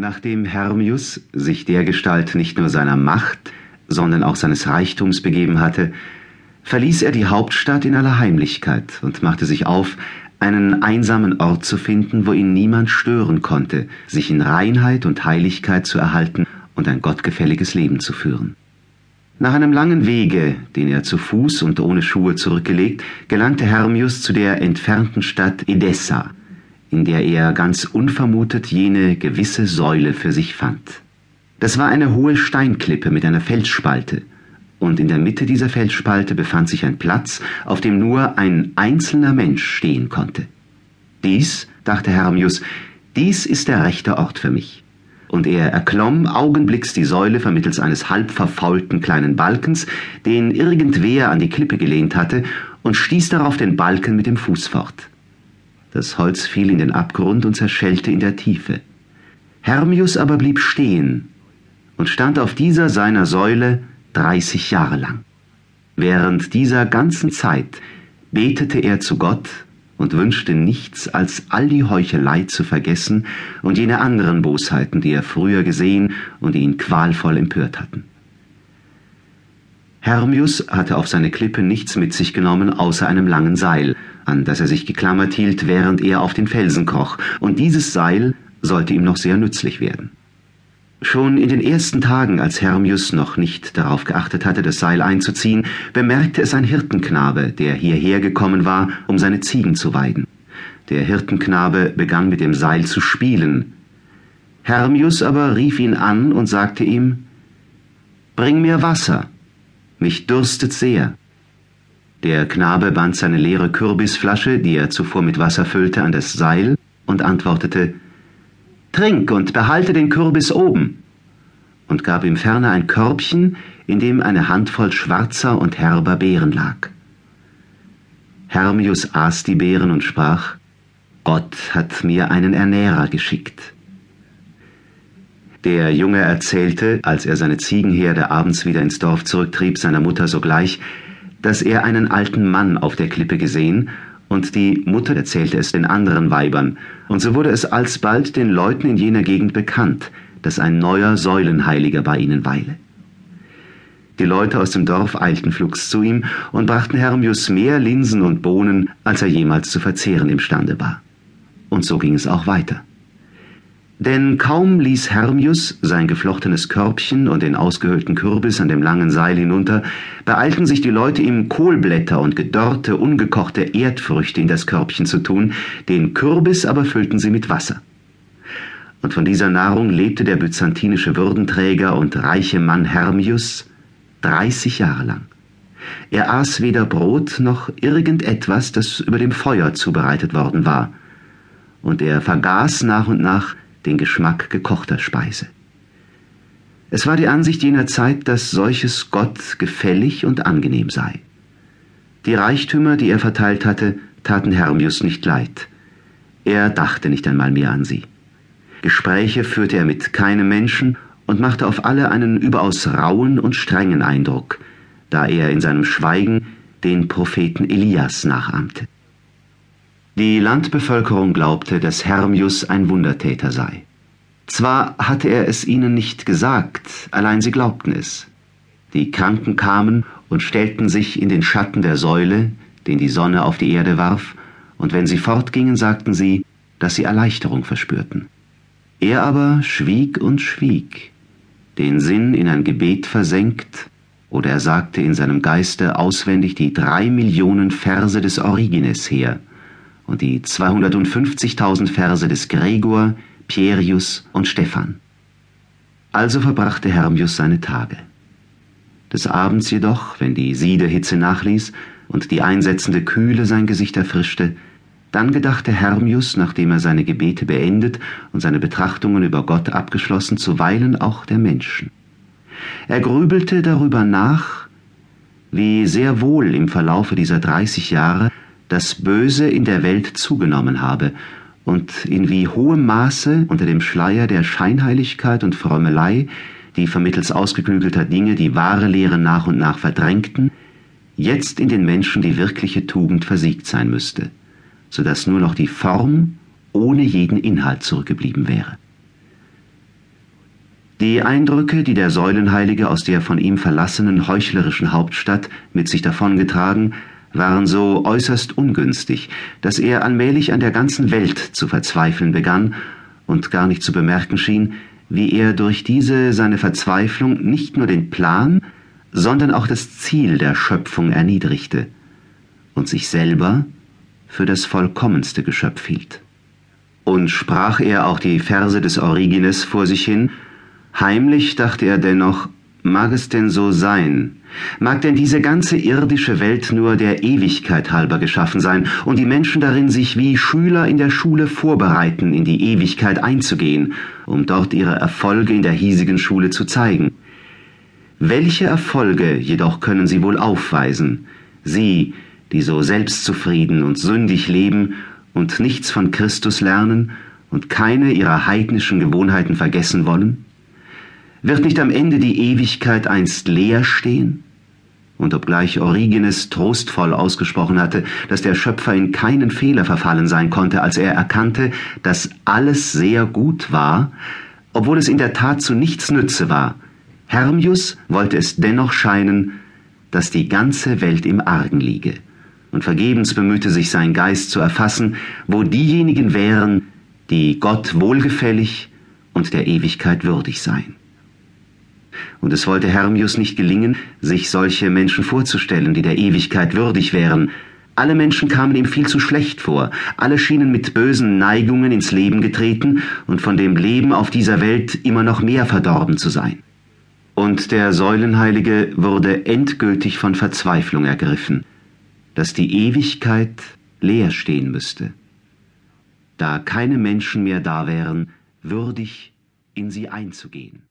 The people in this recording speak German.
Nachdem Hermius sich dergestalt nicht nur seiner Macht, sondern auch seines Reichtums begeben hatte, verließ er die Hauptstadt in aller Heimlichkeit und machte sich auf, einen einsamen Ort zu finden, wo ihn niemand stören konnte, sich in Reinheit und Heiligkeit zu erhalten und ein gottgefälliges Leben zu führen. Nach einem langen Wege, den er zu Fuß und ohne Schuhe zurückgelegt, gelangte Hermius zu der entfernten Stadt Edessa, in der er ganz unvermutet jene gewisse Säule für sich fand. Das war eine hohe Steinklippe mit einer Felsspalte, und in der Mitte dieser Felsspalte befand sich ein Platz, auf dem nur ein einzelner Mensch stehen konnte. Dies, dachte Hermius, dies ist der rechte Ort für mich. Und er erklomm augenblicks die Säule vermittels eines halb verfaulten kleinen Balkens, den irgendwer an die Klippe gelehnt hatte, und stieß darauf den Balken mit dem Fuß fort. Das Holz fiel in den Abgrund und zerschellte in der Tiefe. Hermius aber blieb stehen und stand auf dieser seiner Säule dreißig Jahre lang. Während dieser ganzen Zeit betete er zu Gott und wünschte nichts, als all die Heuchelei zu vergessen und jene anderen Bosheiten, die er früher gesehen und die ihn qualvoll empört hatten. Hermius hatte auf seine Klippe nichts mit sich genommen außer einem langen Seil, an das er sich geklammert hielt, während er auf den Felsen kroch, und dieses Seil sollte ihm noch sehr nützlich werden. Schon in den ersten Tagen, als Hermius noch nicht darauf geachtet hatte, das Seil einzuziehen, bemerkte es ein Hirtenknabe, der hierher gekommen war, um seine Ziegen zu weiden. Der Hirtenknabe begann mit dem Seil zu spielen. Hermius aber rief ihn an und sagte ihm, Bring mir Wasser, mich dürstet sehr. Der Knabe band seine leere Kürbisflasche, die er zuvor mit Wasser füllte, an das Seil und antwortete Trink und behalte den Kürbis oben und gab ihm ferner ein Körbchen, in dem eine Handvoll schwarzer und herber Beeren lag. Hermius aß die Beeren und sprach Gott hat mir einen Ernährer geschickt. Der Junge erzählte, als er seine Ziegenherde abends wieder ins Dorf zurücktrieb, seiner Mutter sogleich, dass er einen alten Mann auf der Klippe gesehen, und die Mutter erzählte es den anderen Weibern, und so wurde es alsbald den Leuten in jener Gegend bekannt, dass ein neuer Säulenheiliger bei ihnen weile. Die Leute aus dem Dorf eilten flugs zu ihm und brachten Hermius mehr Linsen und Bohnen, als er jemals zu verzehren imstande war. Und so ging es auch weiter. Denn kaum ließ Hermius sein geflochtenes Körbchen und den ausgehöhlten Kürbis an dem langen Seil hinunter, beeilten sich die Leute ihm Kohlblätter und gedörrte, ungekochte Erdfrüchte in das Körbchen zu tun, den Kürbis aber füllten sie mit Wasser. Und von dieser Nahrung lebte der byzantinische Würdenträger und reiche Mann Hermius dreißig Jahre lang. Er aß weder Brot noch irgendetwas, das über dem Feuer zubereitet worden war, und er vergaß nach und nach den Geschmack gekochter Speise. Es war die Ansicht jener Zeit, dass solches Gott gefällig und angenehm sei. Die Reichtümer, die er verteilt hatte, taten Hermius nicht leid. Er dachte nicht einmal mehr an sie. Gespräche führte er mit keinem Menschen und machte auf alle einen überaus rauen und strengen Eindruck, da er in seinem Schweigen den Propheten Elias nachahmte. Die Landbevölkerung glaubte, dass Hermius ein Wundertäter sei. Zwar hatte er es ihnen nicht gesagt, allein sie glaubten es. Die Kranken kamen und stellten sich in den Schatten der Säule, den die Sonne auf die Erde warf, und wenn sie fortgingen, sagten sie, dass sie Erleichterung verspürten. Er aber schwieg und schwieg, den Sinn in ein Gebet versenkt, oder er sagte in seinem Geiste auswendig die drei Millionen Verse des Origenes her, und die 250.000 Verse des Gregor, Pierius und Stephan. Also verbrachte Hermius seine Tage. Des Abends jedoch, wenn die Siedehitze nachließ und die einsetzende Kühle sein Gesicht erfrischte, dann gedachte Hermius, nachdem er seine Gebete beendet und seine Betrachtungen über Gott abgeschlossen, zuweilen auch der Menschen. Er grübelte darüber nach, wie sehr wohl im Verlaufe dieser dreißig Jahre das Böse in der Welt zugenommen habe und in wie hohem Maße unter dem Schleier der Scheinheiligkeit und Frömmelei, die vermittels ausgeklügelter Dinge die wahre Lehre nach und nach verdrängten, jetzt in den Menschen die wirkliche Tugend versiegt sein müsste, so dass nur noch die Form ohne jeden Inhalt zurückgeblieben wäre. Die Eindrücke, die der Säulenheilige aus der von ihm verlassenen heuchlerischen Hauptstadt mit sich davongetragen, waren so äußerst ungünstig, dass er allmählich an der ganzen Welt zu verzweifeln begann und gar nicht zu bemerken schien, wie er durch diese seine Verzweiflung nicht nur den Plan, sondern auch das Ziel der Schöpfung erniedrigte und sich selber für das vollkommenste Geschöpf hielt. Und sprach er auch die Verse des Origenes vor sich hin, heimlich dachte er dennoch, mag es denn so sein? Mag denn diese ganze irdische Welt nur der Ewigkeit halber geschaffen sein und die Menschen darin sich wie Schüler in der Schule vorbereiten, in die Ewigkeit einzugehen, um dort ihre Erfolge in der hiesigen Schule zu zeigen? Welche Erfolge jedoch können sie wohl aufweisen, sie, die so selbstzufrieden und sündig leben und nichts von Christus lernen und keine ihrer heidnischen Gewohnheiten vergessen wollen? Wird nicht am Ende die Ewigkeit einst leer stehen? Und obgleich Origenes trostvoll ausgesprochen hatte, dass der Schöpfer in keinen Fehler verfallen sein konnte, als er erkannte, dass alles sehr gut war, obwohl es in der Tat zu nichts nütze war, Hermius wollte es dennoch scheinen, dass die ganze Welt im Argen liege, und vergebens bemühte sich sein Geist zu erfassen, wo diejenigen wären, die Gott wohlgefällig und der Ewigkeit würdig seien und es wollte Hermius nicht gelingen, sich solche Menschen vorzustellen, die der Ewigkeit würdig wären. Alle Menschen kamen ihm viel zu schlecht vor, alle schienen mit bösen Neigungen ins Leben getreten und von dem Leben auf dieser Welt immer noch mehr verdorben zu sein. Und der Säulenheilige wurde endgültig von Verzweiflung ergriffen, dass die Ewigkeit leer stehen müsste, da keine Menschen mehr da wären, würdig in sie einzugehen.